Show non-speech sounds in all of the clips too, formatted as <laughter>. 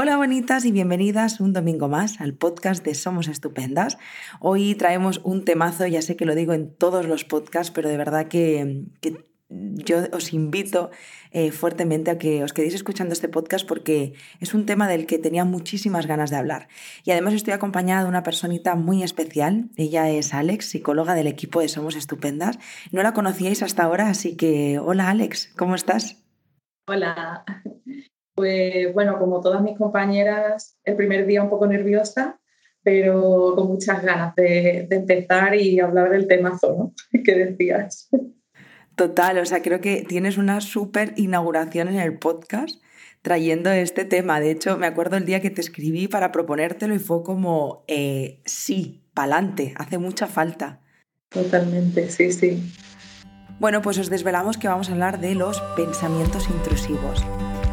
Hola bonitas y bienvenidas un domingo más al podcast de Somos Estupendas. Hoy traemos un temazo, ya sé que lo digo en todos los podcasts, pero de verdad que, yo os invito eh, fuertemente a que os quedéis escuchando este podcast porque es un tema del que tenía muchísimas ganas de hablar. Y además estoy acompañada de una personita muy especial. Ella es Alex, psicóloga del equipo de Somos Estupendas. No la conocíais hasta ahora, así que hola Alex, ¿cómo estás? Hola, pues bueno, como todas mis compañeras, el primer día un poco nerviosa, pero con muchas ganas de, empezar y hablar del temazo, ¿no? <laughs> que decías. Total, o sea, creo que tienes una súper inauguración en el podcast trayendo este tema. De hecho, me acuerdo el día que te escribí para proponértelo y fue como, eh, sí, pa'lante, hace mucha falta. Totalmente, sí, sí. Bueno, pues os desvelamos que vamos a hablar de los pensamientos intrusivos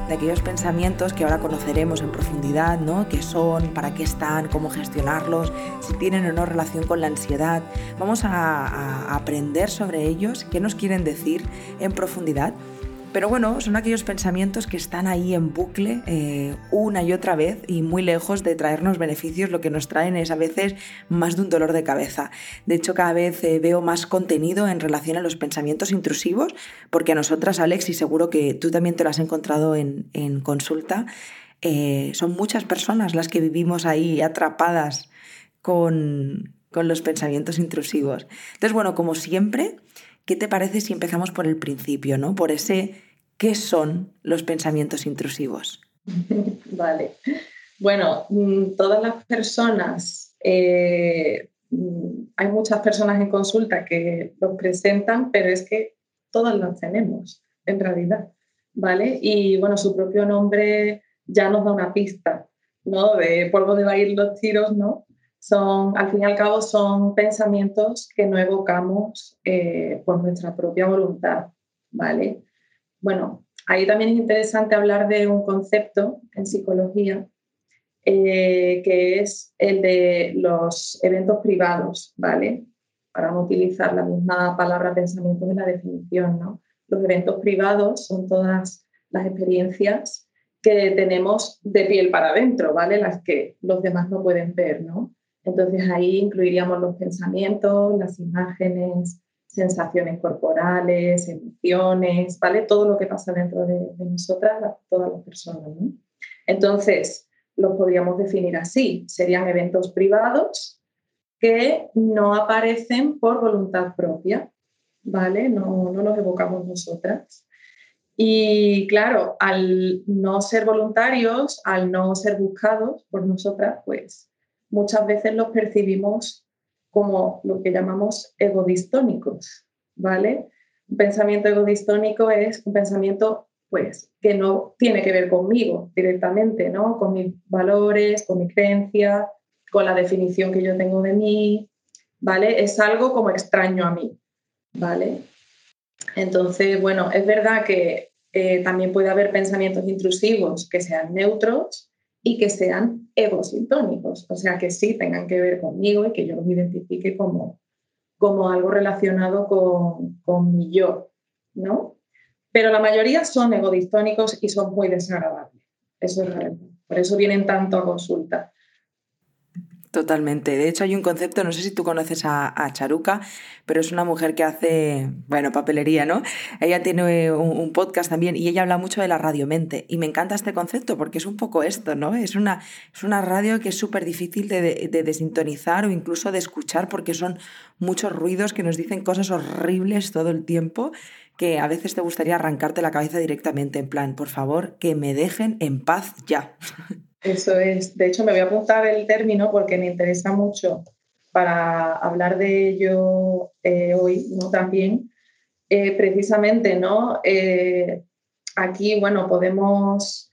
de aquellos pensamientos que ahora conoceremos en profundidad, ¿no? ¿Qué son? ¿Para qué están? ¿Cómo gestionarlos? Si tienen o no relación con la ansiedad. Vamos a, a aprender sobre ellos, qué nos quieren decir en profundidad pero bueno, son aquellos pensamientos que están ahí en bucle eh, una y otra vez y muy lejos de traernos beneficios, lo que nos traen es a veces más de un dolor de cabeza. De hecho, cada vez eh, veo más contenido en relación a los pensamientos intrusivos, porque a nosotras, Alex, y seguro que tú también te lo has encontrado en, consulta, eh, son muchas personas las que vivimos ahí atrapadas con, con los pensamientos intrusivos. Entonces, bueno, como siempre, ¿qué te parece si empezamos por el principio, ¿no? Por ese ¿Qué son los pensamientos intrusivos? <laughs> Vale. Bueno, mm, todas las personas, eh, mm, hay muchas personas en consulta que los presentan, pero es que todas las tenemos, en realidad, ¿vale? Y bueno, su propio nombre ya nos da una pista, ¿no? De polvo de baile los tiros, ¿no? Son, al fin y al cabo, son pensamientos que no evocamos eh, por nuestra propia voluntad, ¿vale? Bueno, ahí también es interesante hablar de un concepto en psicología eh, que es el de los eventos privados, ¿vale? Para no utilizar la misma palabra pensamiento en la definición, ¿no? Los eventos privados son todas las experiencias que tenemos de piel para adentro, ¿vale? Las que los demás no pueden ver, ¿no? Entonces ahí incluiríamos los pensamientos, las imágenes, sensaciones corporales, emociones, ¿vale? Todo lo que pasa dentro de, nosotras, todas las personas, ¿no? Entonces, los podríamos definir así. Serían eventos privados que no aparecen por voluntad propia, ¿vale? No, no los evocamos nosotras. Y claro, al no ser voluntarios, al no ser buscados por nosotras, pues muchas veces los percibimos como lo que llamamos egodistónicos, ¿vale? Un pensamiento egodistónico es un pensamiento pues que no tiene que ver conmigo directamente, ¿no? Con mis valores, con mi creencia, con la definición que yo tengo de mí, ¿vale? Es algo como extraño a mí, ¿vale? Entonces, bueno, es verdad que eh, también puede haber pensamientos intrusivos que sean neutros y que sean egosintónicos, o sea, que sí tengan que ver conmigo y que yo los identifique como, como algo relacionado con, con mi yo, ¿no? Pero la mayoría son egodistónicos y son muy desagradables. Eso es real. Por eso vienen tanto a consulta. Totalmente. De hecho, hay un concepto, no sé si tú conoces a, Charuca, pero es una mujer que hace, bueno, papelería, ¿no? Ella tiene un, podcast también y ella habla mucho de la radiomente. Y me encanta este concepto porque es un poco esto, ¿no? Es una, es una radio que es súper difícil de, de desintonizar o incluso de escuchar porque son muchos ruidos que nos dicen cosas horribles todo el tiempo que a veces te gustaría arrancarte la cabeza directamente, en plan, por favor, que me dejen en paz ya. <laughs> Eso es. De hecho, me voy a apuntar el término porque me interesa mucho para hablar de ello eh, hoy ¿no? también. Eh, precisamente, ¿no? Eh, aquí, bueno, podemos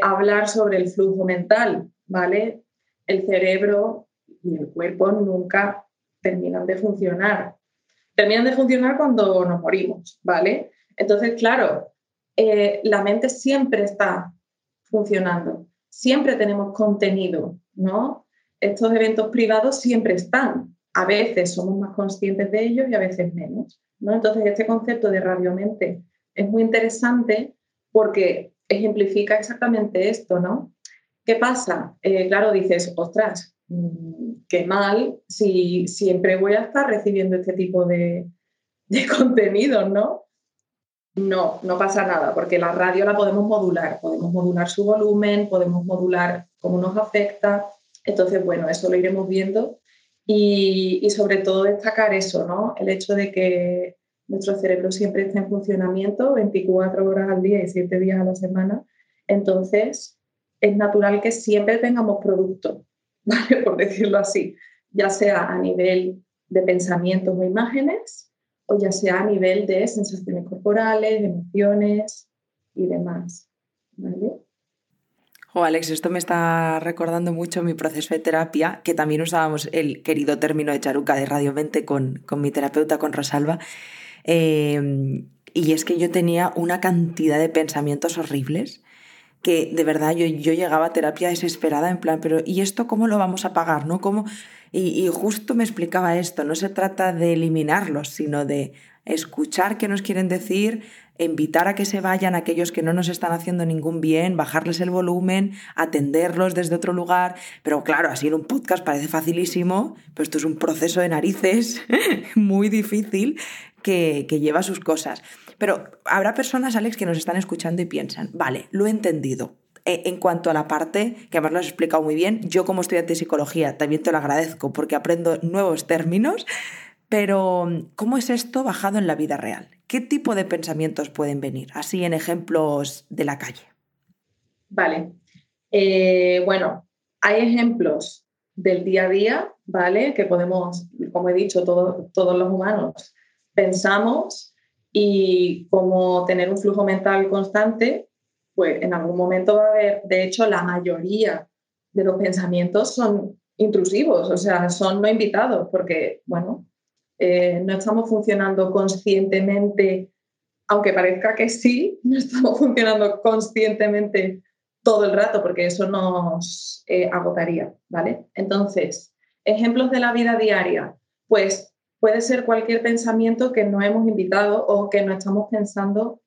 hablar sobre el flujo mental, ¿vale? El cerebro y el cuerpo nunca terminan de funcionar. Terminan de funcionar cuando nos morimos, ¿vale? Entonces, claro, la mente siempre está funcionando siempre tenemos contenido, ¿no? Estos eventos privados siempre están. A veces somos más conscientes de ellos y a veces menos, ¿no? Entonces, este concepto de radiomente es muy interesante porque ejemplifica exactamente esto, ¿no? ¿Qué pasa? Eh, claro, dices, ostras, mm, qué mal si siempre voy a estar recibiendo este tipo de, de <laughs> contenidos, ¿no? No, no pasa nada, porque la radio la podemos modular, podemos modular su volumen, podemos modular cómo nos afecta. Entonces, bueno, eso lo iremos viendo y, y sobre todo destacar eso, ¿no? El hecho de que nuestro cerebro siempre está en funcionamiento 24 horas al día y 7 días a la semana. Entonces, es natural que siempre tengamos producto, <laughs> ¿vale? por decirlo así, ya sea a nivel de pensamientos o imágenes, o ya sea a nivel de sensaciones corporales, emociones y demás. ¿vale? Oh, Alex, esto me está recordando mucho mi proceso de terapia, que también usábamos el querido término de charuca de Radio 20 con, con mi terapeuta, con Rosalba. Eh, y es que yo tenía una cantidad de pensamientos horribles que de verdad yo, yo llegaba a terapia desesperada en plan, pero ¿y esto cómo lo vamos a pagar? ¿No? ¿Cómo? Y, justo me explicaba esto, no se trata de eliminarlos, sino de escuchar qué nos quieren decir, invitar a que se vayan aquellos que no nos están haciendo ningún bien, bajarles el volumen, atenderlos desde otro lugar. Pero claro, así en un podcast parece facilísimo, pero esto es un proceso de narices <laughs> muy difícil que, que lleva sus cosas. Pero habrá personas, Alex, que nos están escuchando y piensan, vale, lo he entendido. E, en cuanto a la parte, que además lo has explicado muy bien, yo como estudiante de psicología también te lo agradezco porque aprendo nuevos términos, pero ¿cómo es esto bajado en la vida real? ¿Qué tipo de pensamientos pueden venir? Así en ejemplos de la calle. Vale. Eh, bueno, hay ejemplos del día a día, ¿vale? Que podemos, como he dicho, todos, todos los humanos pensamos y como tener un flujo mental constante, pues en algún momento va a haber, de hecho, la mayoría de los pensamientos son intrusivos, o sea, son no invitados, porque, bueno, eh, no estamos funcionando conscientemente, aunque parezca que sí, no estamos <laughs> funcionando conscientemente todo el rato, porque eso nos eh, agotaría, ¿vale? Entonces, ejemplos de la vida diaria, pues puede ser cualquier pensamiento que no hemos invitado o que no estamos pensando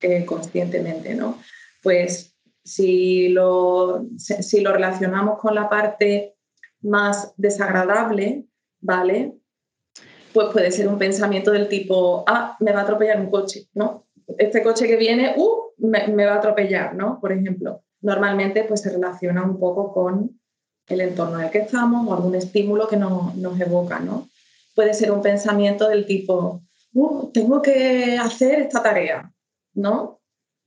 eh, conscientemente, ¿no? Pues si lo, si lo relacionamos con la parte más desagradable, ¿vale? Pues puede ser un pensamiento del tipo, ah, me va a atropellar un coche, ¿no? Este coche que viene, uh, me, va a atropellar, ¿no? Por ejemplo, normalmente pues se relaciona un poco con el entorno en el que estamos o algún estímulo que nos evoca, ¿no? puede ser un pensamiento del tipo, uh, tengo que hacer esta tarea, ¿no?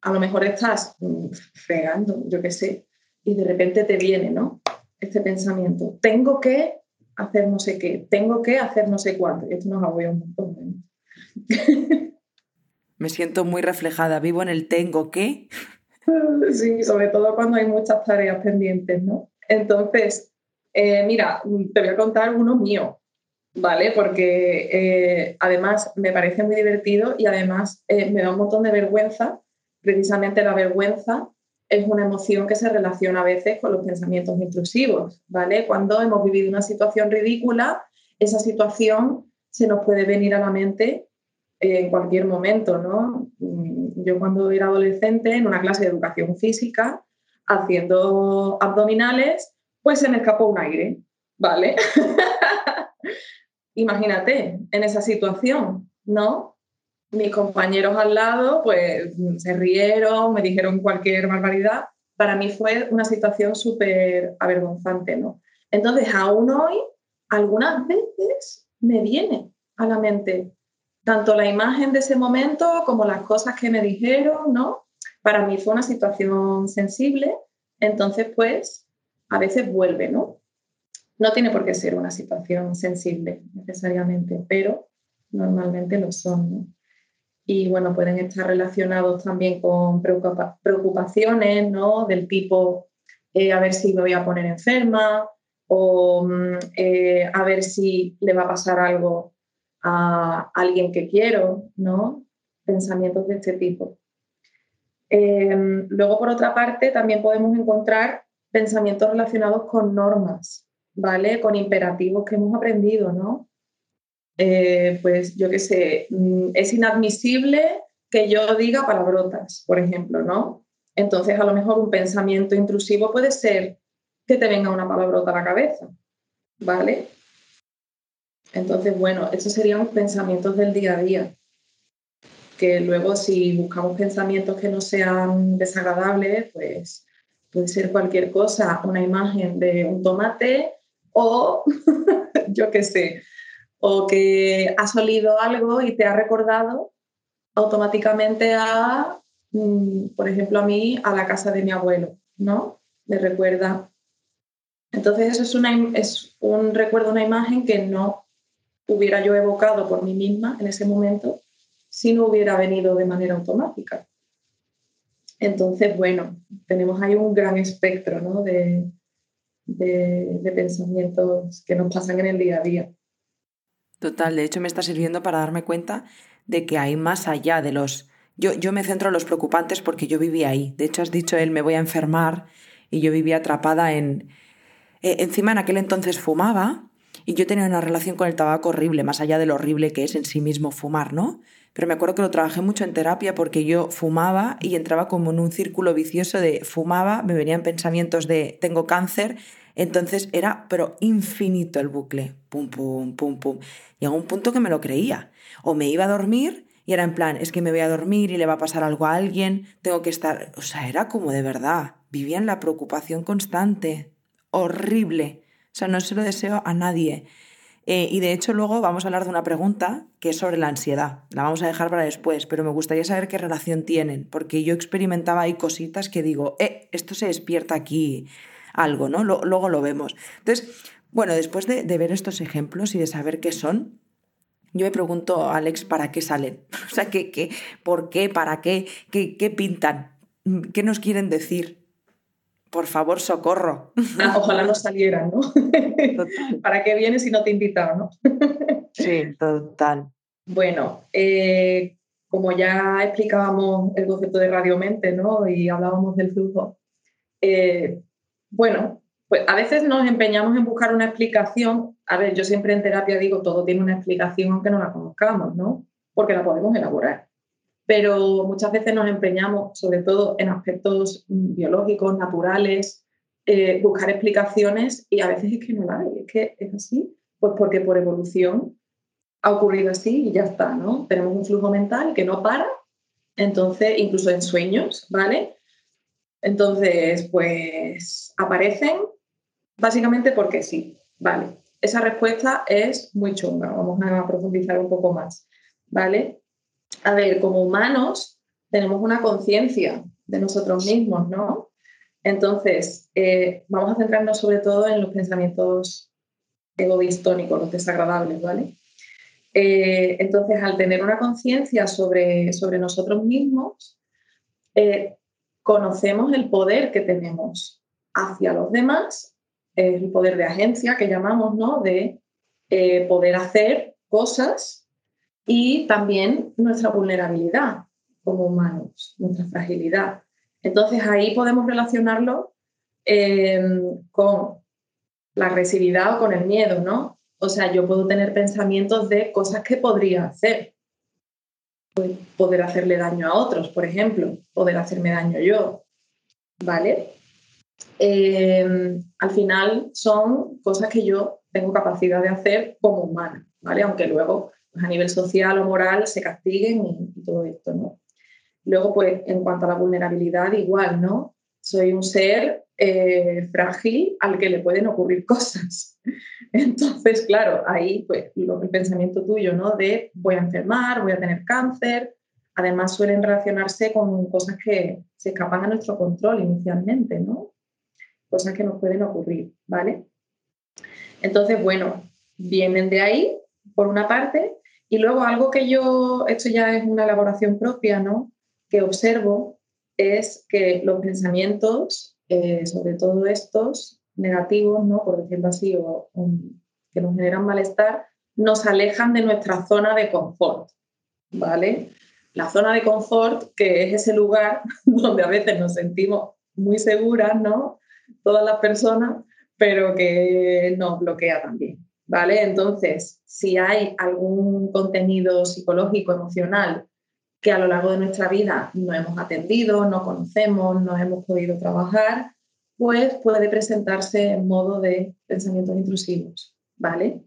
A lo mejor estás mm, fregando, yo qué sé, y de repente te viene, ¿no? Este pensamiento, tengo que hacer no sé qué, tengo que hacer no sé cuánto. esto nos agobia un montón. <laughs> Me siento muy reflejada, vivo en el tengo que. <laughs> Sí, sobre todo cuando hay muchas tareas pendientes, ¿no? Entonces, eh, mira, te voy a contar uno mío. ¿vale? Porque eh, además me parece muy divertido y además eh, me da un montón de vergüenza. Precisamente la vergüenza es una emoción que se relaciona a veces con los pensamientos intrusivos, ¿vale? Cuando hemos vivido una situación ridícula, esa situación se nos puede venir a la mente en cualquier momento, ¿no? Mm, yo cuando era adolescente en una clase de educación física, haciendo abdominales, pues se me escapó un aire, ¿vale? <laughs> imagínate en esa situación, ¿no? Mis compañeros al lado, pues se rieron, me dijeron cualquier barbaridad. Para mí fue una situación súper avergonzante, ¿no? Entonces, aún hoy, algunas veces me viene a la mente tanto la imagen de ese momento como las cosas que me dijeron, ¿no? Para mí fue una situación sensible, entonces, pues, a veces vuelve, ¿no? No tiene por qué ser una situación sensible necesariamente, pero normalmente lo son. Y bueno, pueden estar relacionados también con preocupaciones, ¿no? Del tipo, eh, a ver si me voy a poner enferma o mm, eh, a ver si le va a pasar algo a alguien que quiero, ¿no? Pensamientos de este tipo. Em, luego, por otra parte, también podemos encontrar pensamientos relacionados con normas, ¿vale? Con imperativos que hemos aprendido, ¿no? Eh, pues yo qué sé, mm, es inadmisible que yo diga palabrotas, por ejemplo, ¿no? Entonces, a lo mejor un pensamiento intrusivo puede ser, que te venga una palabrota a la cabeza, ¿vale? Entonces, bueno, estos serían pensamientos del día a día, que luego si buscamos pensamientos que no sean desagradables, pues puede ser cualquier cosa, una imagen de un tomate o <laughs> yo qué sé, o que has olido algo y te ha recordado automáticamente a, mm, por ejemplo, a mí, a la casa de mi abuelo, ¿no? Me recuerda. Entonces eso es, una, es un recuerdo, una imagen que no hubiera yo evocado por mí misma en ese momento si no hubiera venido de manera automática. Entonces, bueno, tenemos ahí un gran espectro ¿no? de, de, pensamientos que nos pasan en el día a día. Total, de hecho me está sirviendo para darme cuenta de que hay más allá de los... Yo, yo me centro en los preocupantes porque yo vivía ahí. De hecho, has dicho él, me voy a enfermar y yo vivía atrapada en... E, encima en aquel entonces fumaba y yo tenía una relación con el tabaco horrible, más allá de lo horrible que es en sí mismo fumar, ¿no? pero me acuerdo que lo trabajé mucho en terapia porque yo fumaba y entraba como en un círculo vicioso de fumaba, me venían pensamientos de tengo cáncer, entonces era pero infinito el bucle, pum, pum, pum, pum. Llegó un punto que me lo creía. O me iba a dormir y era en plan, es que me voy a dormir y le va a pasar algo a alguien, tengo que estar, o sea, era como de verdad, vivía en la preocupación constante, horrible. O sea, no se lo deseo a nadie. Eh, y de hecho luego vamos a hablar de una pregunta que es sobre la ansiedad. La vamos a dejar para después, pero me gustaría saber qué relación tienen, porque yo experimentaba ahí cositas que digo, eh, esto se despierta aquí algo, ¿no? luego lo vemos. Entonces, bueno, después de, ver estos ejemplos y de saber qué son, yo me pregunto, Alex, ¿para qué salen? <laughs> O sea, ¿qué, qué, ¿por qué? ¿Para qué? ¿Qué, qué pintan? ¿Qué nos quieren decir? por favor, socorro. Ah, ojalá no salieran, ¿no? <laughs> ¿Para qué vienes si no te he invitado, no? <laughs> sí, total. Bueno, eh, como ya explicábamos el concepto de radiomente, ¿no? Y hablábamos del flujo, eh, bueno, pues a veces nos empeñamos en buscar una explicación. A ver, yo siempre en terapia digo, todo tiene una explicación aunque no la conozcamos, ¿no? Porque la podemos elaborar pero muchas veces nos empeñamos, sobre todo en aspectos biológicos, naturales, eh, buscar explicaciones y a veces es que no la hay, es que es así, pues porque por evolución ha ocurrido así y ya está, ¿no? Tenemos un flujo mental que no para, entonces, incluso en sueños, ¿vale? Entonces, pues aparecen básicamente porque sí, ¿vale? Esa respuesta es muy chunga, vamos a profundizar un poco más, ¿vale? a ver, como humanos tenemos una conciencia de nosotros mismos, ¿no? Entonces, eh, vamos a centrarnos sobre todo en los pensamientos egodistónicos, los desagradables, ¿vale? Eh, entonces, al tener una conciencia sobre, sobre nosotros mismos, eh, conocemos el poder que tenemos hacia los demás, el poder de agencia que llamamos, ¿no? De poder hacer cosas y también nuestra vulnerabilidad como humanos, nuestra fragilidad. Entonces ahí podemos relacionarlo em, con la agresividad o con el miedo, ¿no? O sea, yo puedo tener pensamientos de cosas que podría hacer. Pues, poder hacerle daño a otros, por ejemplo, poder hacerme daño yo, ¿vale? Em, al final son cosas que yo tengo capacidad de hacer como humana, ¿vale? Aunque luego a nivel social o moral se castiguen y, todo esto, ¿no? Luego, pues, en cuanto a la vulnerabilidad, igual, ¿no? Soy un ser eh, frágil al que le pueden ocurrir <laughs> cosas. Entonces, claro, ahí, pues, el pensamiento tuyo, ¿no? De voy a enfermar, voy a tener cáncer. Además, suelen relacionarse con cosas que se escapan a nuestro control inicialmente, ¿no? Cosas que nos pueden ocurrir, ¿vale? Entonces, bueno, vienen de ahí, por una parte, y luego algo que yo, esto ya es una elaboración propia, ¿no? Que observo es que los pensamientos, eh, sobre todo estos negativos, ¿no? Por decirlo así, o, que nos generan malestar, nos alejan de nuestra zona de confort, ¿vale? La zona de confort, que es ese lugar <laughs> donde a veces nos sentimos muy seguras, ¿no? Todas las personas, pero que nos bloquea también, ¿vale? Entonces, si hay algún contenido psicológico, emocional, que a lo largo de nuestra vida no hemos atendido, no conocemos, no hemos podido trabajar, pues puede presentarse en modo de pensamientos intrusivos, ¿vale?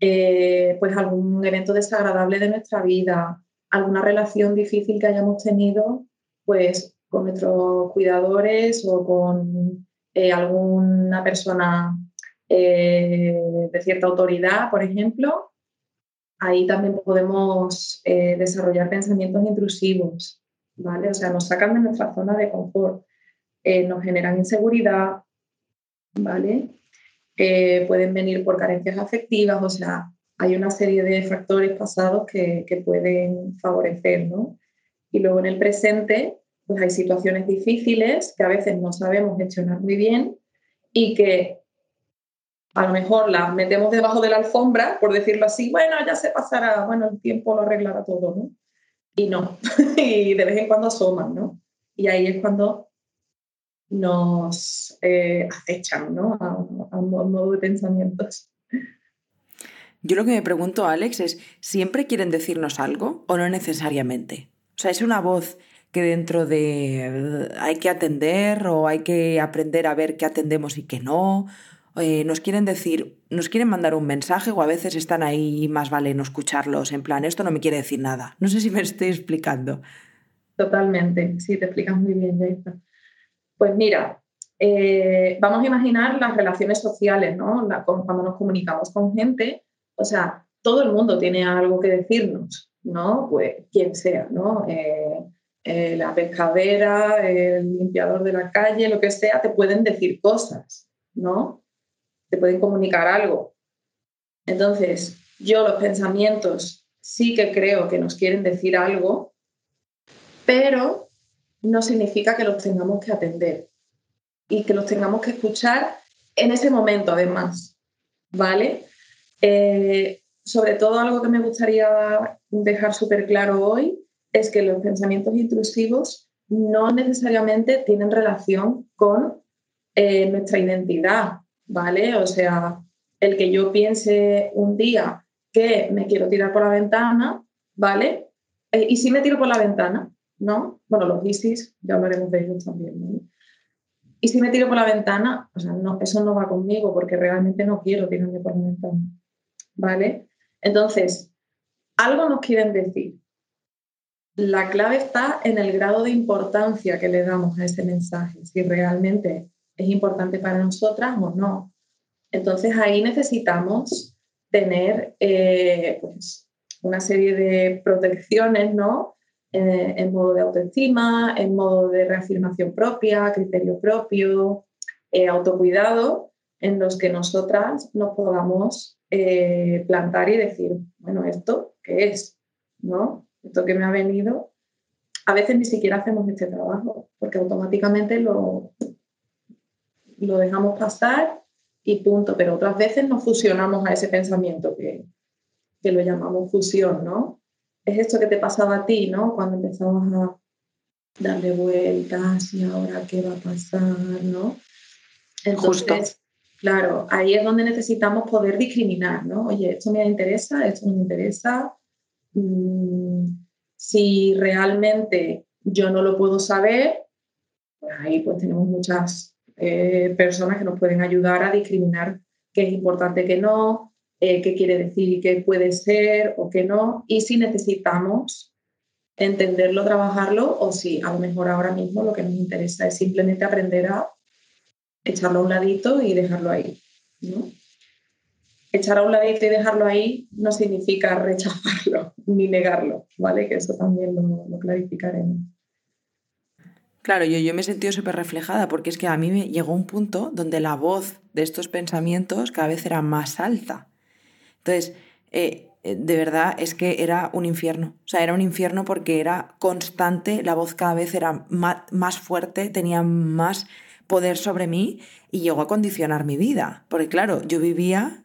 Eh, pues algún evento desagradable de nuestra vida, alguna relación difícil que hayamos tenido, pues con nuestros cuidadores o con eh, alguna persona eh, de cierta autoridad, por ejemplo, ahí también podemos desarrollar pensamientos intrusivos, ¿vale? O sea, nos sacan de nuestra zona de confort, nos generan inseguridad, ¿vale? pueden venir por carencias afectivas, o sea, hay una serie de factores pasados que, que, pueden favorecer, ¿no? Y luego en el presente, pues hay situaciones difíciles que a veces no sabemos gestionar muy bien y que a lo mejor las metemos debajo de la alfombra, por decirlo así, bueno, ya se pasará, bueno, el tiempo lo arreglará todo, ¿no? Y no, <laughs> y de vez en cuando asoman, ¿no? Y ahí es cuando nos eh, acechan ¿no? a, un modo de pensamientos. Yo lo que me pregunto, Alex, es, ¿siempre quieren decirnos algo o no necesariamente? O sea, es una voz que dentro de hay que atender o hay que aprender a ver qué atendemos y qué no. Nos quieren decir, nos quieren mandar un mensaje o a veces están ahí más vale no escucharlos, en plan, esto no me quiere decir nada. No sé si me <laughs> estoy explicando. Totalmente, sí, te explicas muy bien, Jason. Pues mira, eh, vamos a imaginar las relaciones sociales, ¿no? cuando nos comunicamos con gente, o sea, todo el mundo tiene algo que decirnos, ¿no? Pues quien sea, ¿no? Eh, eh, la pescadera, el limpiador de la calle, lo que sea, te pueden decir cosas, ¿no? Te pueden comunicar algo. Entonces, yo los pensamientos sí que creo que nos quieren decir algo, pero no significa que los tengamos que atender y que los tengamos que escuchar en ese momento, además. ¿Vale? Eh, sobre todo algo que me gustaría dejar súper claro hoy es que los pensamientos intrusivos no necesariamente tienen relación con eh, nuestra identidad, ¿vale? O sea, el que yo piense un día que me quiero tirar por la ventana, ¿vale? Eh, y si me tiro por la ventana, ¿no? Bueno, los ISIS, ya hablaremos de ellos también, Y si me tiro por la ventana, o sea, no, eso no va conmigo porque realmente no quiero tirarme por la ventana, ¿vale? Entonces, algo nos quieren decir. La clave está en el grado de importancia que le damos a ese mensaje, si realmente es importante para nosotras o no. Entonces ahí necesitamos tener eh, pues, una serie de protecciones, ¿no? Eh, en modo de autoestima, en modo de reafirmación propia, criterio propio, eh, autocuidado, en los que nosotras nos podamos plantar y decir, bueno, ¿esto qué es? ¿No? Esto que me ha venido. A veces ni siquiera hacemos este trabajo, porque automáticamente lo, lo dejamos pasar y punto. Pero otras veces nos fusionamos a ese pensamiento que, que lo llamamos fusión, ¿no? es esto que te pasaba a ti, ¿no? Cuando empezamos a darle vueltas y ahora qué va a pasar, ¿no? Entonces, claro, ahí es donde necesitamos poder discriminar, ¿no? Oye, esto me interesa, esto me interesa. Mm, si realmente yo no lo puedo saber, pues ahí pues tenemos muchas eh, personas que nos pueden ayudar a discriminar qué es importante, qué no, eh, qué quiere decir y qué puede ser o qué no, y si necesitamos entenderlo, trabajarlo, o si a lo mejor ahora mismo lo que nos interesa es simplemente aprender a echarlo a un ladito y dejarlo ahí. ¿no? Echar a un ladito y dejarlo ahí no significa <laughs> rechazarlo ni negarlo, ¿vale? Que eso también lo, lo clarificaremos. Claro, yo, yo me he sentido súper reflejada porque es que a mí me llegó un punto donde la voz de estos pensamientos cada vez era más alta. Entonces, eh, eh, de verdad es que era un infierno. O sea, era un infierno porque era constante, la voz cada vez era más, fuerte, tenía más poder sobre mí y llegó a condicionar mi vida. Porque claro, yo vivía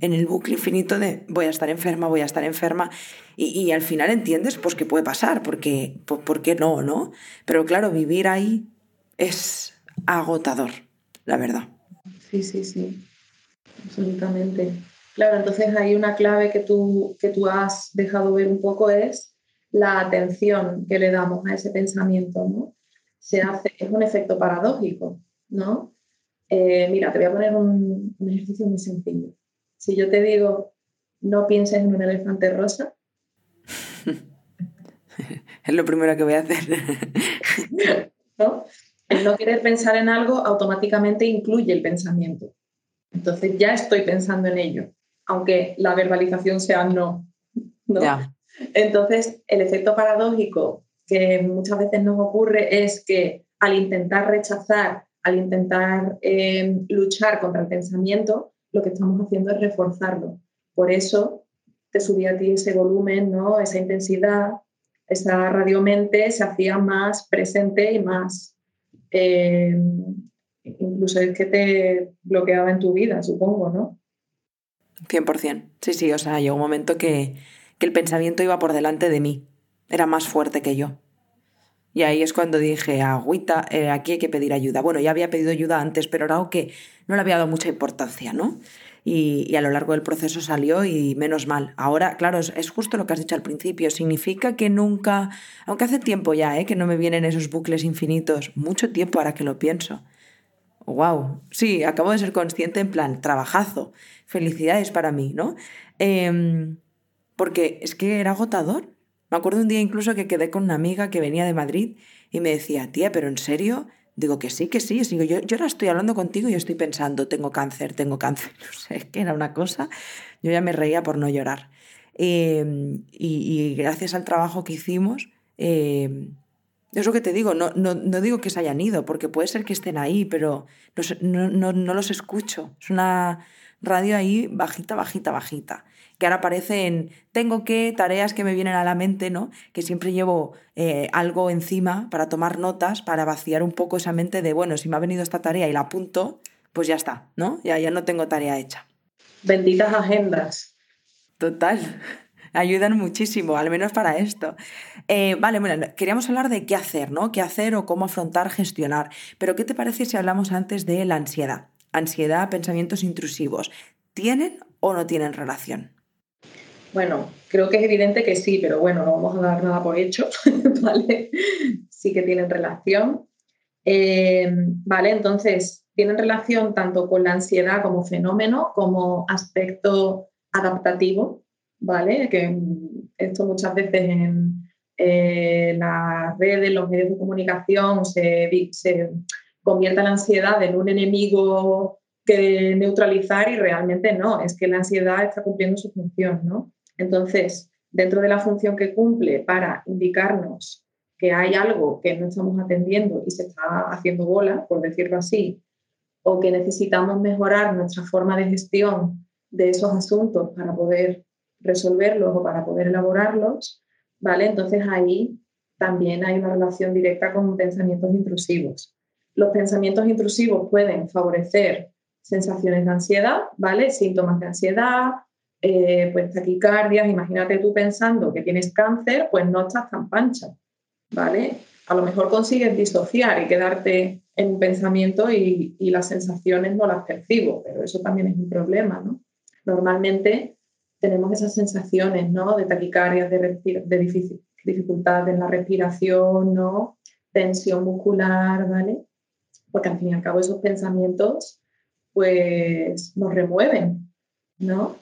en el bucle infinito de voy a estar enferma, voy a estar enferma y, al final entiendes pues que puede pasar, porque, ¿por qué no, no? Pero claro, vivir ahí es agotador, la verdad. Sí, sí, sí, absolutamente. Claro, entonces hay una clave que tú, que tú has dejado ver un poco es la atención que le damos a ese pensamiento, ¿no? Se hace, es un efecto paradójico, ¿no? Eh, mira, te voy a poner un, ejercicio muy sencillo. Si yo te digo, no pienses en un elefante rosa. <laughs> es lo primero que voy a hacer. <laughs> ¿No? El no querer pensar en algo automáticamente incluye el pensamiento. Entonces ya estoy pensando en ello, aunque la verbalización sea no. Entonces, el efecto paradójico que muchas veces nos ocurre es que al intentar rechazar, al intentar eh, luchar contra el pensamiento, lo que estamos haciendo es reforzarlo. Por eso te subía a ti ese volumen, ¿no? esa intensidad, esa radiomente se hacía más presente y más eh, incluso es que te bloqueaba en tu vida, supongo, ¿no? 100%. Sí, sí, o sea, llegó un momento que, el pensamiento iba por delante de mí, era más fuerte que yo. Y ahí es cuando dije, agüita, eh, aquí hay que pedir ayuda. Bueno, ya había pedido ayuda antes, pero era algo que no le había dado mucha importancia, ¿no? Y, a lo largo del proceso salió y menos mal. Ahora, claro, es, justo lo que has dicho al principio. Significa que nunca, aunque hace tiempo ya, ¿eh? que no me vienen esos bucles infinitos, mucho tiempo ahora que lo pienso wow, sí, acabo de ser consciente en plan, trabajazo, felicidades para mí, ¿no? Em, porque es que era agotador. Me acuerdo un día incluso que quedé con una amiga que venía de Madrid y me decía, tía, pero ¿en serio? Digo que sí, que sí. Digo, yo, yo ahora estoy hablando contigo y estoy pensando, tengo cáncer, tengo cáncer. <laughs> No sé, que era una cosa. Yo ya me reía por no llorar. Em, y, gracias al trabajo que hicimos, em, es lo que te digo, no, no, digo que se hayan ido, porque puede ser que estén ahí, pero no, no, los escucho. Es una radio ahí bajita, bajita, bajita. Que ahora aparece en tengo que, tareas que me vienen a la mente, ¿no? Que siempre llevo eh, algo encima para tomar notas, para vaciar un poco esa mente de, bueno, si me ha venido esta tarea y la apunto, pues ya está, ¿no? Ya, ya no tengo tarea hecha. Benditas agendas. Total <laughs> ayudan muchísimo, al menos para esto. Eh, vale, bueno, queríamos hablar de qué hacer, ¿no? Qué hacer o cómo afrontar, gestionar. Pero ¿qué te parece si hablamos antes de la ansiedad? Ansiedad, pensamientos intrusivos. ¿Tienen o no tienen relación? Bueno, creo que es evidente que sí, pero bueno, no vamos a dar nada por hecho, <laughs> ¿vale? Sí que tienen relación. Eh, vale, entonces, tienen relación tanto con la ansiedad como fenómeno, como aspecto adaptativo, ¿vale? Que esto muchas veces en eh, las redes, los medios de comunicación, se, se convierte la ansiedad en un enemigo que neutralizar y realmente no, es que la ansiedad está cumpliendo su función, ¿no? Entonces, dentro de la función que cumple para indicarnos que hay algo que no estamos atendiendo y se está haciendo bola, por decirlo así, o que necesitamos mejorar nuestra forma de gestión de esos asuntos para poder resolverlos o para poder elaborarlos, ¿vale? Entonces ahí también hay una relación directa con pensamientos intrusivos. Los pensamientos intrusivos pueden favorecer sensaciones de ansiedad, ¿vale? Síntomas de ansiedad, eh, pues taquicardias. Imagínate tú pensando que tienes cáncer, pues no estás tan pancha, ¿vale? A lo mejor consigues disociar y quedarte en un pensamiento y, las sensaciones no las percibo, pero eso también es un problema, ¿no? Normalmente tenemos esas sensaciones, ¿no? De taquicardia, de, de dificultad en la respiración, ¿no? Tensión muscular, ¿vale? Porque al fin y al cabo esos pensamientos, pues, nos remueven, ¿no?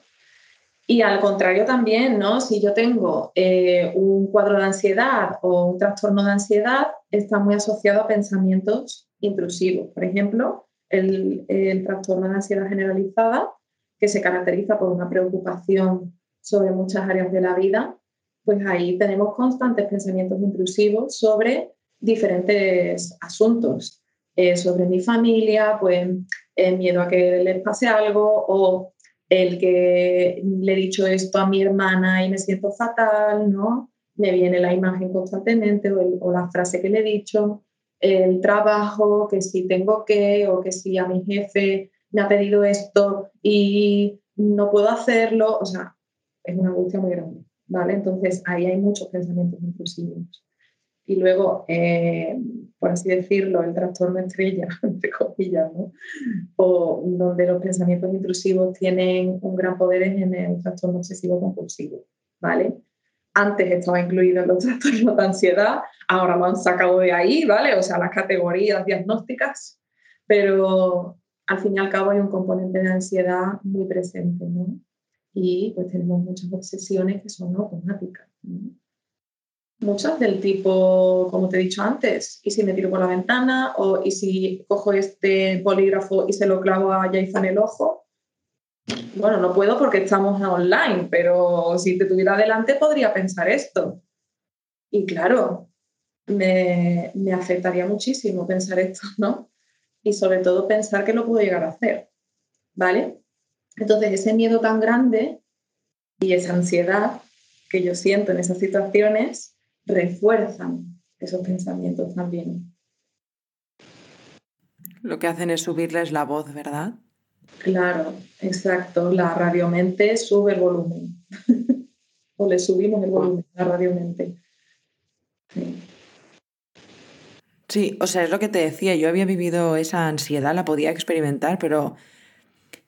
Y al contrario también, ¿no? Si yo tengo eh, un cuadro de ansiedad o un trastorno de ansiedad, está muy asociado a pensamientos intrusivos. Por ejemplo, el, trastorno de ansiedad generalizada que se caracteriza por una preocupación sobre muchas áreas de la vida, pues ahí tenemos constantes pensamientos intrusivos sobre diferentes asuntos, eh, sobre mi familia, pues el miedo a que les pase algo o el que le he dicho esto a mi hermana y me siento fatal, ¿no? Me viene la imagen constantemente o, la frase que le he dicho, el trabajo, que si tengo que o que si a mi jefe me ha pedido esto y no puedo hacerlo, o sea, es una angustia muy grande, ¿vale? Entonces ahí hay muchos pensamientos intrusivos. Y luego, eh, por así decirlo, el trastorno estrella, <laughs> entre comillas, ¿no? O donde los pensamientos intrusivos tienen un gran poder en el trastorno obsesivo compulsivo, ¿vale? Antes estaba incluido en los <laughs> trastornos de ansiedad, ahora lo han sacado de ahí, ¿vale? O sea, las categorías diagnósticas pero al fin y al cabo hay un componente de ansiedad muy presente, ¿no? Y pues tenemos muchas obsesiones que son automáticas. Muchas del tipo, como te he dicho antes, ¿y si me tiro por la ventana? ¿O y si cojo este bolígrafo y se lo clavo a en el ojo? Bueno, no puedo porque estamos online, pero si te tuviera delante podría pensar esto. Y claro, me, me afectaría muchísimo pensar esto, <laughs> ¿no? Y sobre todo pensar que lo puedo llegar a hacer, ¿vale? Entonces, ese miedo tan grande y esa ansiedad que yo siento en esas situaciones refuerzan esos pensamientos también. Lo que hacen es subirles la voz, ¿verdad? Claro, exacto. La radiomente sube el volumen. <laughs> o le subimos el volumen a la radiomente. Sí. sí, o sea, es lo que te decía. Yo había vivido esa ansiedad, la podía experimentar, pero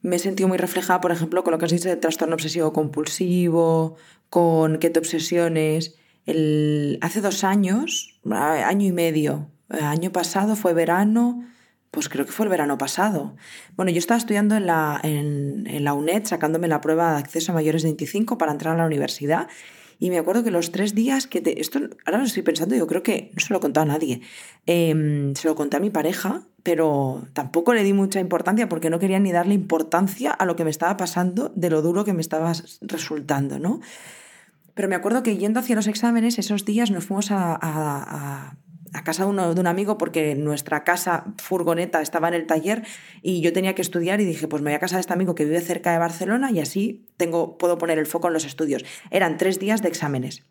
me he sentido muy reflejada, por ejemplo, con lo que has dicho de trastorno obsesivo compulsivo, con que te obsesiones. Hace dos años, año y medio, año pasado fue verano, pues creo que fue el verano pasado. Bueno, yo estaba estudiando en la, en, UNED, sacándome la prueba de acceso a mayores de 25 para entrar a la universidad. Y me acuerdo que los tres días que te... Esto ahora lo estoy pensando, yo creo que no se lo he contado a nadie. Em, se lo conté a mi pareja, pero tampoco le di mucha importancia porque no quería ni darle importancia a lo que me estaba pasando, de lo duro que me estaba resultando, ¿no? Pero me acuerdo que yendo hacia los exámenes, esos días nos fuimos a, casa de, un amigo porque nuestra casa furgoneta estaba en el taller y yo tenía que estudiar y dije, pues me voy a casa de este amigo que vive cerca de Barcelona y así tengo, puedo poner el foco en los estudios. Eran tres días de exámenes.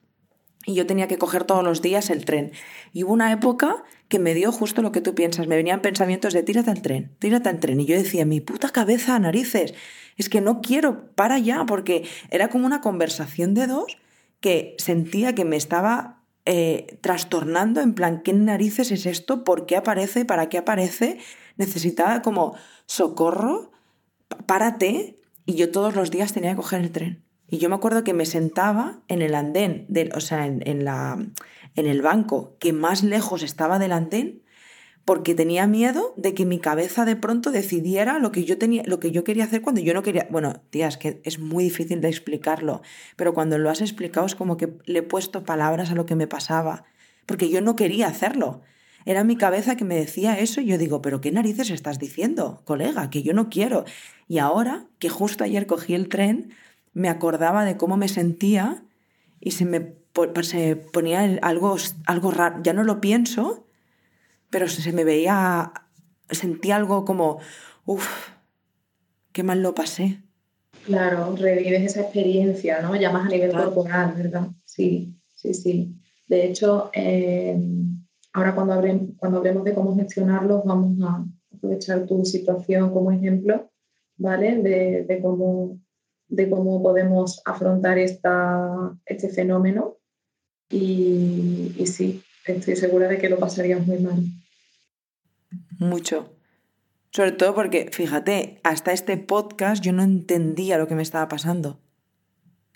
Y yo tenía que coger todos los días el tren. Y hubo una época que me dio justo lo que tú piensas. Me venían pensamientos de tírate al tren, tírate al tren. Y yo decía, mi puta cabeza, narices, es que no quiero, para ya, porque era como una conversación de dos que sentía que me estaba eh, trastornando, en plan, ¿qué narices es esto? ¿Por qué aparece? ¿Para qué aparece? Necesitaba como socorro, párate. Y yo todos los días tenía que coger el tren. Y yo me acuerdo que me sentaba en el andén, del, o sea, en, la, en el banco que más lejos estaba del andén porque tenía miedo de que mi cabeza de pronto decidiera lo que yo tenía, lo que yo quería hacer cuando yo no quería. Bueno, tía, es que es muy difícil de explicarlo, pero cuando lo has explicado es como que le he puesto palabras a lo que me pasaba, porque yo no quería hacerlo. Era mi cabeza que me decía eso y yo digo, pero ¿qué narices estás diciendo, colega? Que yo no quiero. Y ahora, que justo ayer cogí el tren, me acordaba de cómo me sentía y se me, ponía algo, algo raro. Ya no lo pienso, pero se me veía, sentía algo como, uff, qué mal lo pasé. Claro, revives esa experiencia, ¿no? Ya más a nivel corporal, ¿verdad? Sí, sí, sí. De hecho, eh, ahora cuando, hablemos, cuando hablemos de cómo gestionarlos, vamos a aprovechar tu situación como ejemplo, ¿vale? De, de cómo, de cómo podemos afrontar esta, este fenómeno. Y, y sí, estoy segura de que lo pasarías muy mal. Mucho. Sobre todo porque, fíjate, hasta este podcast yo no entendía lo que me estaba pasando.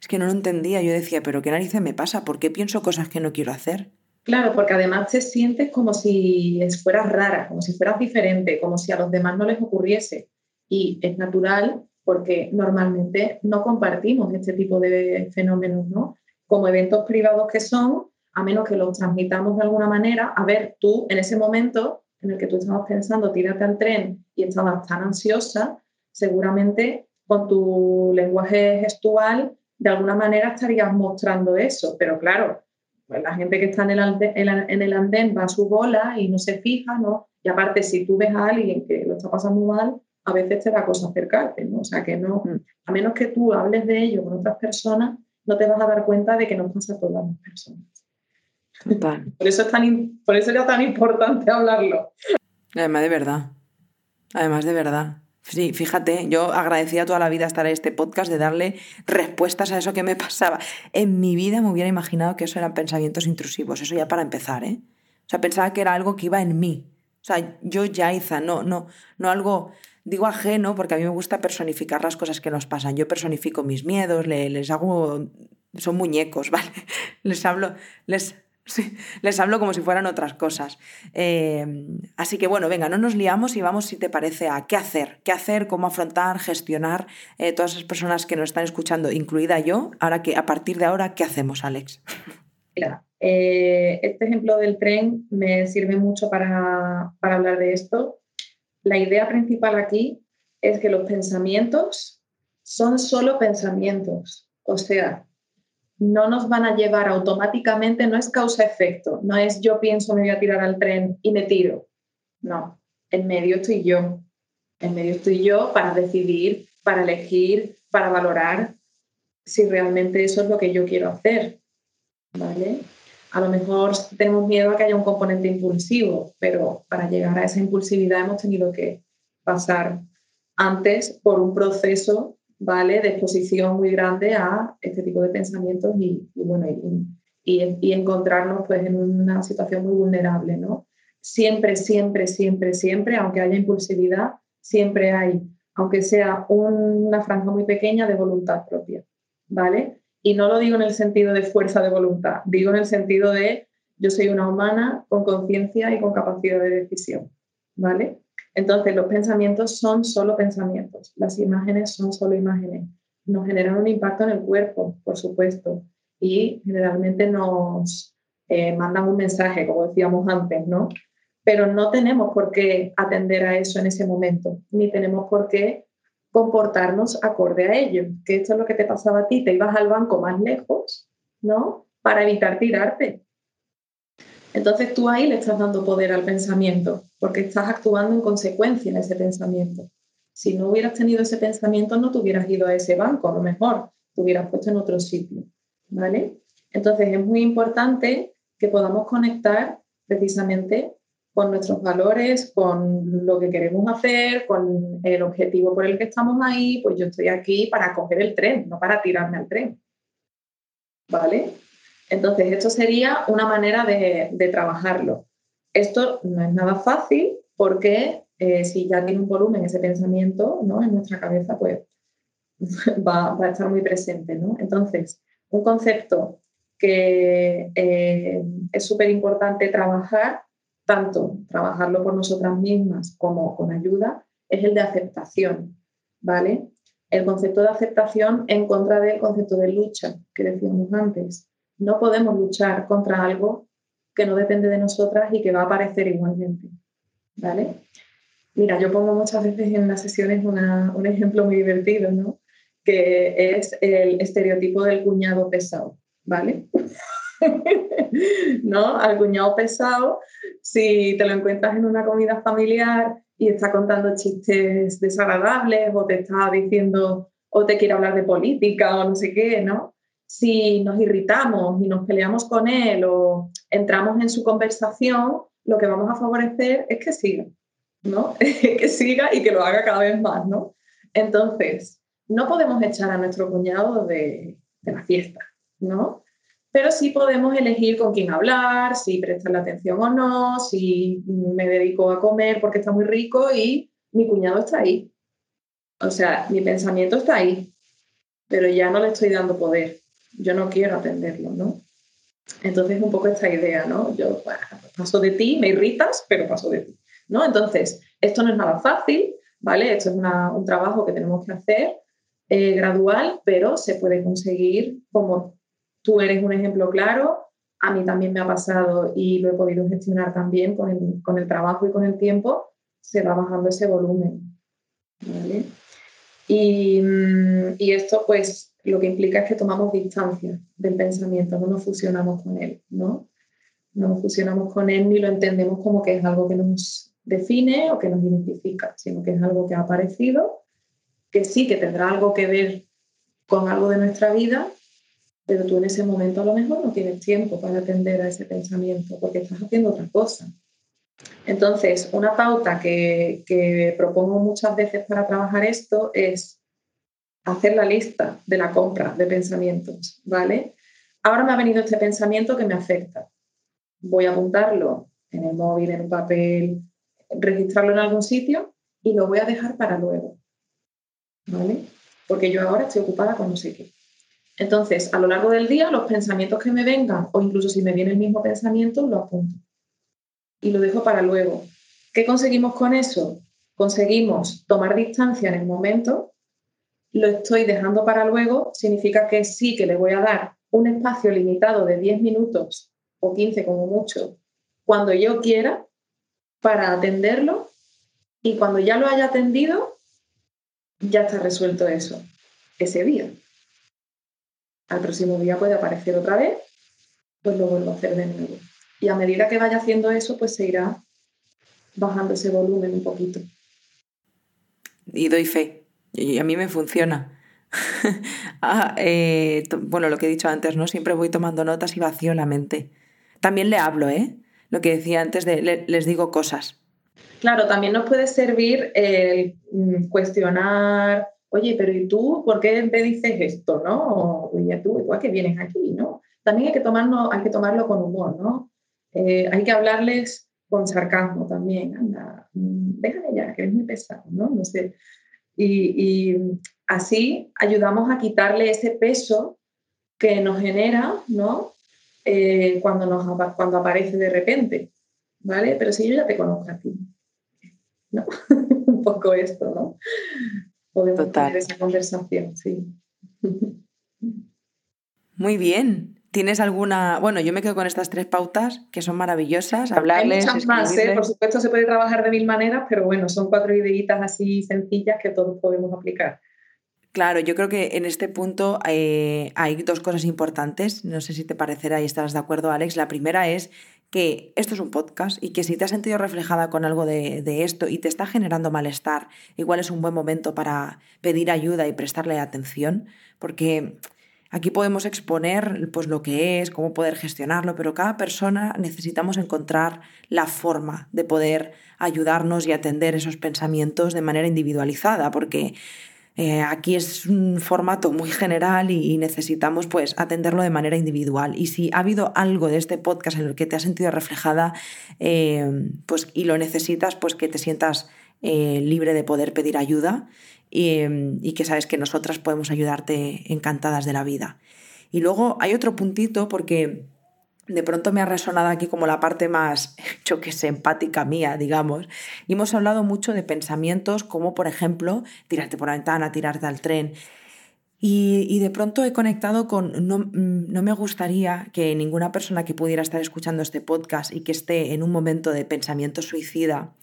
Es que no lo entendía. Yo decía, pero ¿qué narices me pasa? ¿Por qué pienso cosas que no quiero hacer? Claro, porque además te sientes como si fueras rara, como si fueras diferente, como si a los demás no les ocurriese. Y es natural porque normalmente no compartimos este tipo de fenómenos, ¿no? Como eventos privados que son, a menos que los transmitamos de alguna manera, a ver, tú en ese momento en el que tú estabas pensando, tírate al tren y estabas tan ansiosa, seguramente con tu lenguaje gestual de alguna manera estarías mostrando eso, pero claro, pues la gente que está en el, andén, en el andén va a su bola y no se fija, ¿no? Y aparte, si tú ves a alguien que lo está pasando mal, a veces te da cosa acercarte, ¿no? O sea, que no, mm. a menos que tú hables de ello con otras personas, no te vas a dar cuenta de que no pasa a todas las personas. Por eso, es tan, por eso era tan importante hablarlo. Además de verdad. Además de verdad. Sí, fíjate, yo agradecía toda la vida estar en este podcast de darle respuestas a eso que me pasaba. En mi vida me hubiera imaginado que eso eran pensamientos intrusivos, eso ya para empezar, ¿eh? O sea, pensaba que era algo que iba en mí. O sea, yo ya hice, no, no, no algo, digo ajeno, porque a mí me gusta personificar las cosas que nos pasan. Yo personifico mis miedos, les, les hago, son muñecos, <laughs> ¿vale? Les hablo, les, <laughs> Les hablo como si fueran otras cosas. Eh, así que bueno, venga, no nos liamos y vamos, si te parece, a qué hacer, qué hacer, cómo afrontar, gestionar eh, todas esas personas que nos están escuchando, incluida yo. Ahora que a partir de ahora, ¿qué hacemos, Alex? Mira, eh, este ejemplo del tren me sirve mucho para, para hablar de esto. La idea principal aquí es que los pensamientos son solo pensamientos. O sea, no nos van a llevar automáticamente, no es causa-efecto, no es yo pienso me voy a tirar al tren y me tiro. No, en medio estoy yo. En medio estoy yo para decidir, para elegir, para valorar si realmente eso es lo que yo quiero hacer. ¿Vale? A lo mejor tenemos miedo a que haya un componente impulsivo, pero para llegar a esa impulsividad hemos tenido que pasar antes por un proceso ¿vale? de exposición muy grande a este tipo de pensamientos y, bueno, y, y, encontrarnos pues, en una situación muy vulnerable. ¿no? Siempre, siempre, siempre, siempre, aunque haya impulsividad, siempre hay, aunque sea una franja muy pequeña, de voluntad propia. ¿vale? Y no lo digo en el sentido de fuerza de voluntad, digo en el sentido de yo soy una humana con conciencia y con capacidad de decisión. ¿vale? Entonces, los pensamientos son solo pensamientos, las imágenes son solo imágenes. Nos generan un impacto en el cuerpo, por supuesto, y generalmente nos eh, mandan un mensaje, como decíamos antes, ¿no? Pero no tenemos por qué atender a eso en ese momento, ni tenemos por qué comportarnos acorde a ello, que esto es lo que te pasaba a ti, te ibas al banco más lejos, ¿no? Para evitar tirarte. Entonces tú ahí le estás dando poder al pensamiento, porque estás actuando en consecuencia en ese pensamiento. Si no hubieras tenido ese pensamiento, no te hubieras ido a ese banco, a lo mejor te hubieras puesto en otro sitio, ¿vale? Entonces es muy importante que podamos conectar precisamente con nuestros valores, con lo que queremos hacer, con el objetivo por el que estamos ahí, pues yo estoy aquí para coger el tren, no para tirarme al tren. ¿Vale? Entonces, esto sería una manera de, trabajarlo. Esto no es nada fácil porque eh, si ya tiene un volumen ese pensamiento ¿no? en nuestra cabeza, pues <laughs> va, a estar muy presente. ¿no? Entonces, un concepto que eh, es súper importante trabajar, tanto trabajarlo por nosotras mismas como con ayuda, es el de aceptación. ¿vale? El concepto de aceptación en contra del concepto de lucha que decíamos antes. No podemos luchar contra algo que no depende de nosotras y que va a aparecer igualmente. ¿Vale? Mira, yo pongo muchas veces en las sesiones un ejemplo muy divertido, ¿no? Que es el estereotipo del cuñado pesado, ¿vale? <laughs> ¿No? Al cuñado pesado, si te lo encuentras en una comida familiar y está contando chistes desagradables o te está diciendo o te quiere hablar de política o no sé qué, ¿no? Si nos irritamos y nos peleamos con él o entramos en su conversación, lo que vamos a favorecer es que siga, ¿no? <laughs> que siga y que lo haga cada vez más, ¿no? Entonces, no podemos echar a nuestro cuñado de, de la fiesta, ¿no? Pero sí podemos elegir con quién hablar, si prestarle atención o no, si me dedico a comer porque está muy rico y mi cuñado está ahí. O sea, mi pensamiento está ahí, pero ya no le estoy dando poder yo no quiero atenderlo, ¿no? Entonces, un poco esta idea, ¿no? Yo paso de ti, me irritas, pero paso de ti, ¿no? Entonces, esto no es nada fácil, ¿vale? Esto es un trabajo que tenemos que hacer eh, gradual, pero se puede conseguir como tú eres un ejemplo claro. A mí también me ha pasado y lo he podido gestionar también con el, con el trabajo y con el tiempo, se va bajando ese volumen, ¿vale? Y, mm, y esto, pues, lo que implica es que tomamos distancia del pensamiento, no nos fusionamos con él, ¿no? No nos fusionamos con él ni lo entendemos como que es algo que nos define o que nos identifica, sino que es algo que ha aparecido, que sí, que tendrá algo que ver con algo de nuestra vida, pero tú en ese momento a lo mejor no tienes tiempo para atender a ese pensamiento porque estás haciendo otra cosa. Entonces, una pauta que, que propongo muchas veces para trabajar esto es hacer la lista de la compra de pensamientos, ¿vale? Ahora me ha venido este pensamiento que me afecta. Voy a apuntarlo en el móvil, en un papel, registrarlo en algún sitio y lo voy a dejar para luego, ¿vale? Porque yo ahora estoy ocupada con no sé qué. Entonces, a lo largo del día, los pensamientos que me vengan, o incluso si me viene el mismo pensamiento, lo apunto y lo dejo para luego. ¿Qué conseguimos con eso? Conseguimos tomar distancia en el momento, lo estoy dejando para luego, significa que sí que le voy a dar un espacio limitado de 10 minutos o 15 como mucho, cuando yo quiera, para atenderlo y cuando ya lo haya atendido, ya está resuelto eso, ese día. Al próximo día puede aparecer otra vez, pues lo vuelvo a hacer de nuevo. Y a medida que vaya haciendo eso, pues se irá bajando ese volumen un poquito. Y doy fe. Y a mí me funciona. <laughs> ah, eh, bueno, lo que he dicho antes, ¿no? Siempre voy tomando notas y vacío la mente. También le hablo, ¿eh? Lo que decía antes de les digo cosas. Claro, también nos puede servir el mm, cuestionar, oye, pero ¿y tú por qué me dices esto, no? Oye, tú, igual que vienes aquí, ¿no? También hay que, tomarlo, hay que tomarlo con humor, ¿no? Eh, hay que hablarles con sarcasmo también, anda, mm, déjame ya, que es muy pesado, ¿no? No sé. Y, así ayudamos a quitarle ese peso que nos genera, ¿no? Eh, cuando, nos, cuando aparece de repente, ¿vale? Pero si yo ya te conozco a ti, ¿no? <laughs> Un poco esto, ¿no? Podemos tener esa conversación, sí. Muy bien. ¿Tienes alguna.? Bueno, yo me quedo con estas tres pautas que son maravillosas. Hablarles. Hay muchas más, ¿eh? Por supuesto, se puede trabajar de mil maneras, pero bueno, son cuatro ideitas así sencillas que todos podemos aplicar. Claro, yo creo que en este punto eh, hay dos cosas importantes. No sé si te parecerá y estarás de acuerdo, Alex. La primera es que esto es un podcast y que si te has sentido reflejada con algo de, de, esto y te está generando malestar, igual es un buen momento para pedir ayuda y prestarle atención, porque Aquí podemos exponer pues, lo que es, cómo poder gestionarlo, pero cada persona necesitamos encontrar la forma de poder ayudarnos y atender esos pensamientos de manera individualizada, porque eh, aquí es un formato muy general y, necesitamos pues, atenderlo de manera individual. Y si ha habido algo de este podcast en el que te has sentido reflejada eh, pues, y lo necesitas, pues que te sientas eh, libre de poder pedir ayuda y, que sabes que nosotras podemos ayudarte encantadas de la vida. Y luego hay otro puntito porque de pronto me ha resonado aquí como la parte más, <laughs> yo que sé, empática mía, digamos. Y hemos hablado mucho de pensamientos como, por ejemplo, tirarte por la ventana, tirarte al tren. Y, de pronto he conectado con, no, no, me gustaría que ninguna persona que pudiera estar escuchando este podcast y que esté en un momento de pensamiento suicida,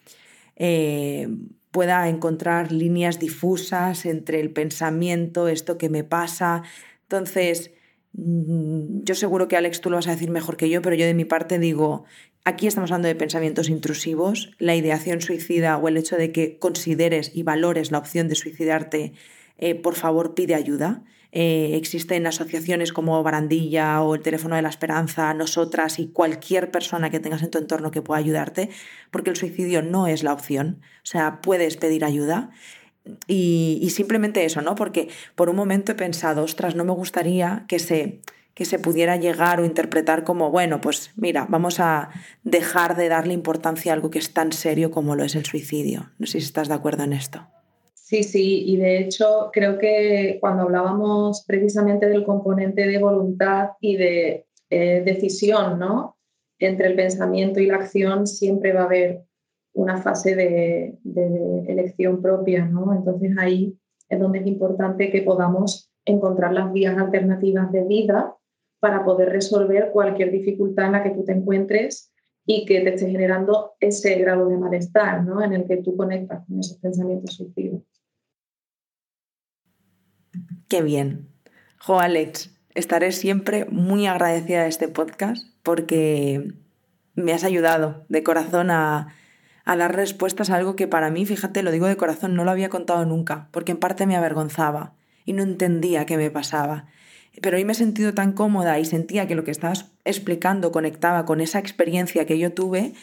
eh, pueda encontrar líneas difusas entre el pensamiento, esto que me pasa. Entonces, mm, yo seguro que Alex tú lo vas a decir mejor que yo, pero yo de mi parte digo, aquí estamos hablando de pensamientos intrusivos, la ideación suicida o el hecho de que consideres y valores la opción de suicidarte, eh, por favor pide ayuda. Eh, existen asociaciones como Barandilla o el Teléfono de la Esperanza, nosotras y cualquier persona que tengas en tu entorno que pueda ayudarte, porque el suicidio no es la opción. O sea, puedes pedir ayuda. Y, simplemente eso, ¿no? Porque por un momento he pensado, ostras, no me gustaría que se, que se pudiera llegar o interpretar como, bueno, pues mira, vamos a dejar de darle importancia a algo que es tan serio como lo es el suicidio. No sé si estás de acuerdo en esto. Sí, sí, y de hecho creo que cuando hablábamos precisamente del componente de voluntad y de eh, decisión, ¿no? Entre el pensamiento y la acción siempre va a haber una fase de, elección propia, ¿no? Entonces ahí es donde es importante que podamos encontrar las vías alternativas de vida para poder resolver cualquier dificultad en la que tú te encuentres y que te esté generando ese grado de malestar, ¿no? En el que tú conectas con esos pensamientos suicidas. Qué bien. Jo, Alex, estaré siempre muy agradecida de este podcast porque me has ayudado de corazón a, a dar respuestas a algo que para mí, fíjate, lo digo de corazón, no lo había contado nunca, porque en parte me avergonzaba y no entendía qué me pasaba. Pero hoy me he sentido tan cómoda y sentía que lo que estabas explicando conectaba con esa experiencia que yo tuve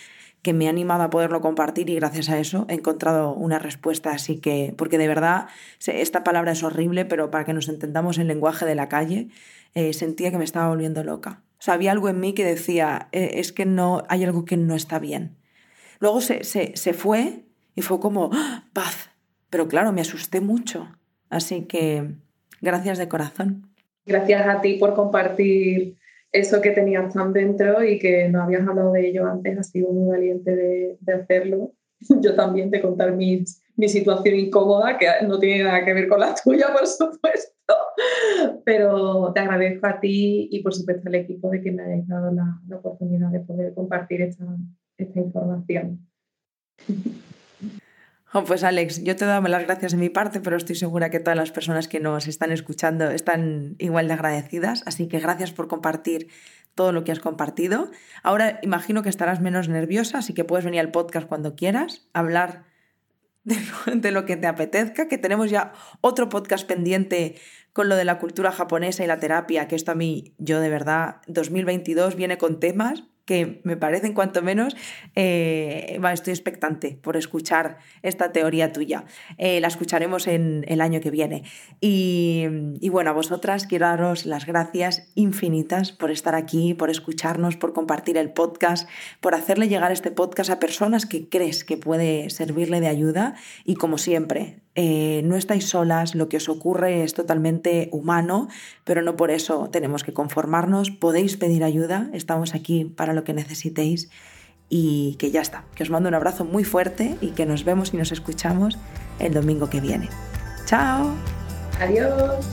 que me ha animado a poderlo compartir y gracias a eso he encontrado una respuesta. Así que, porque de verdad, esta palabra es horrible, pero para que nos entendamos el lenguaje de la calle, eh, sentía que me estaba volviendo loca. O sea, había algo en mí que decía, eh, es que no, hay algo que no está bien. Luego se, se, se fue y fue como, ¡Ah! paz. Pero claro, me asusté mucho. Así que, gracias de corazón. gracias a ti por compartir eso que tenías tan dentro y que no habías hablado de ello antes, has sido muy valiente de, de hacerlo. <laughs> Yo también de contar mis, mi situación incómoda, que no tiene nada que ver con la <laughs> tuya, por supuesto. Pero te agradezco a ti y por supuesto al equipo de que me hayáis dado la, la oportunidad de poder compartir esta, esta información. <laughs> Pues Alex, yo te doy las gracias de mi parte, pero estoy segura que todas las personas que nos están escuchando están igual de agradecidas, así que gracias por compartir todo lo que has compartido. Ahora imagino que estarás menos nerviosa, así que puedes venir al podcast cuando quieras, hablar de lo, <laughs> que te apetezca, que tenemos ya otro podcast pendiente con lo de la cultura japonesa y la terapia, que esto a mí, yo de verdad, 2022 viene con temas que me parecen cuanto menos, eh, estoy expectante por escuchar esta teoría tuya. Eh, la escucharemos en el año que viene. Y, y, bueno, a vosotras quiero daros las gracias infinitas por estar aquí, por escucharnos, por compartir el podcast, por hacerle llegar este podcast a personas que crees que puede servirle de ayuda. Y como siempre, eh, no estáis solas, lo que os ocurre es totalmente humano, pero no por eso tenemos que conformarnos, podéis pedir ayuda, estamos aquí para lo que necesitéis y que ya está, que os mando un abrazo muy fuerte y que nos vemos y nos escuchamos el domingo que viene. ¡Chao! Adiós.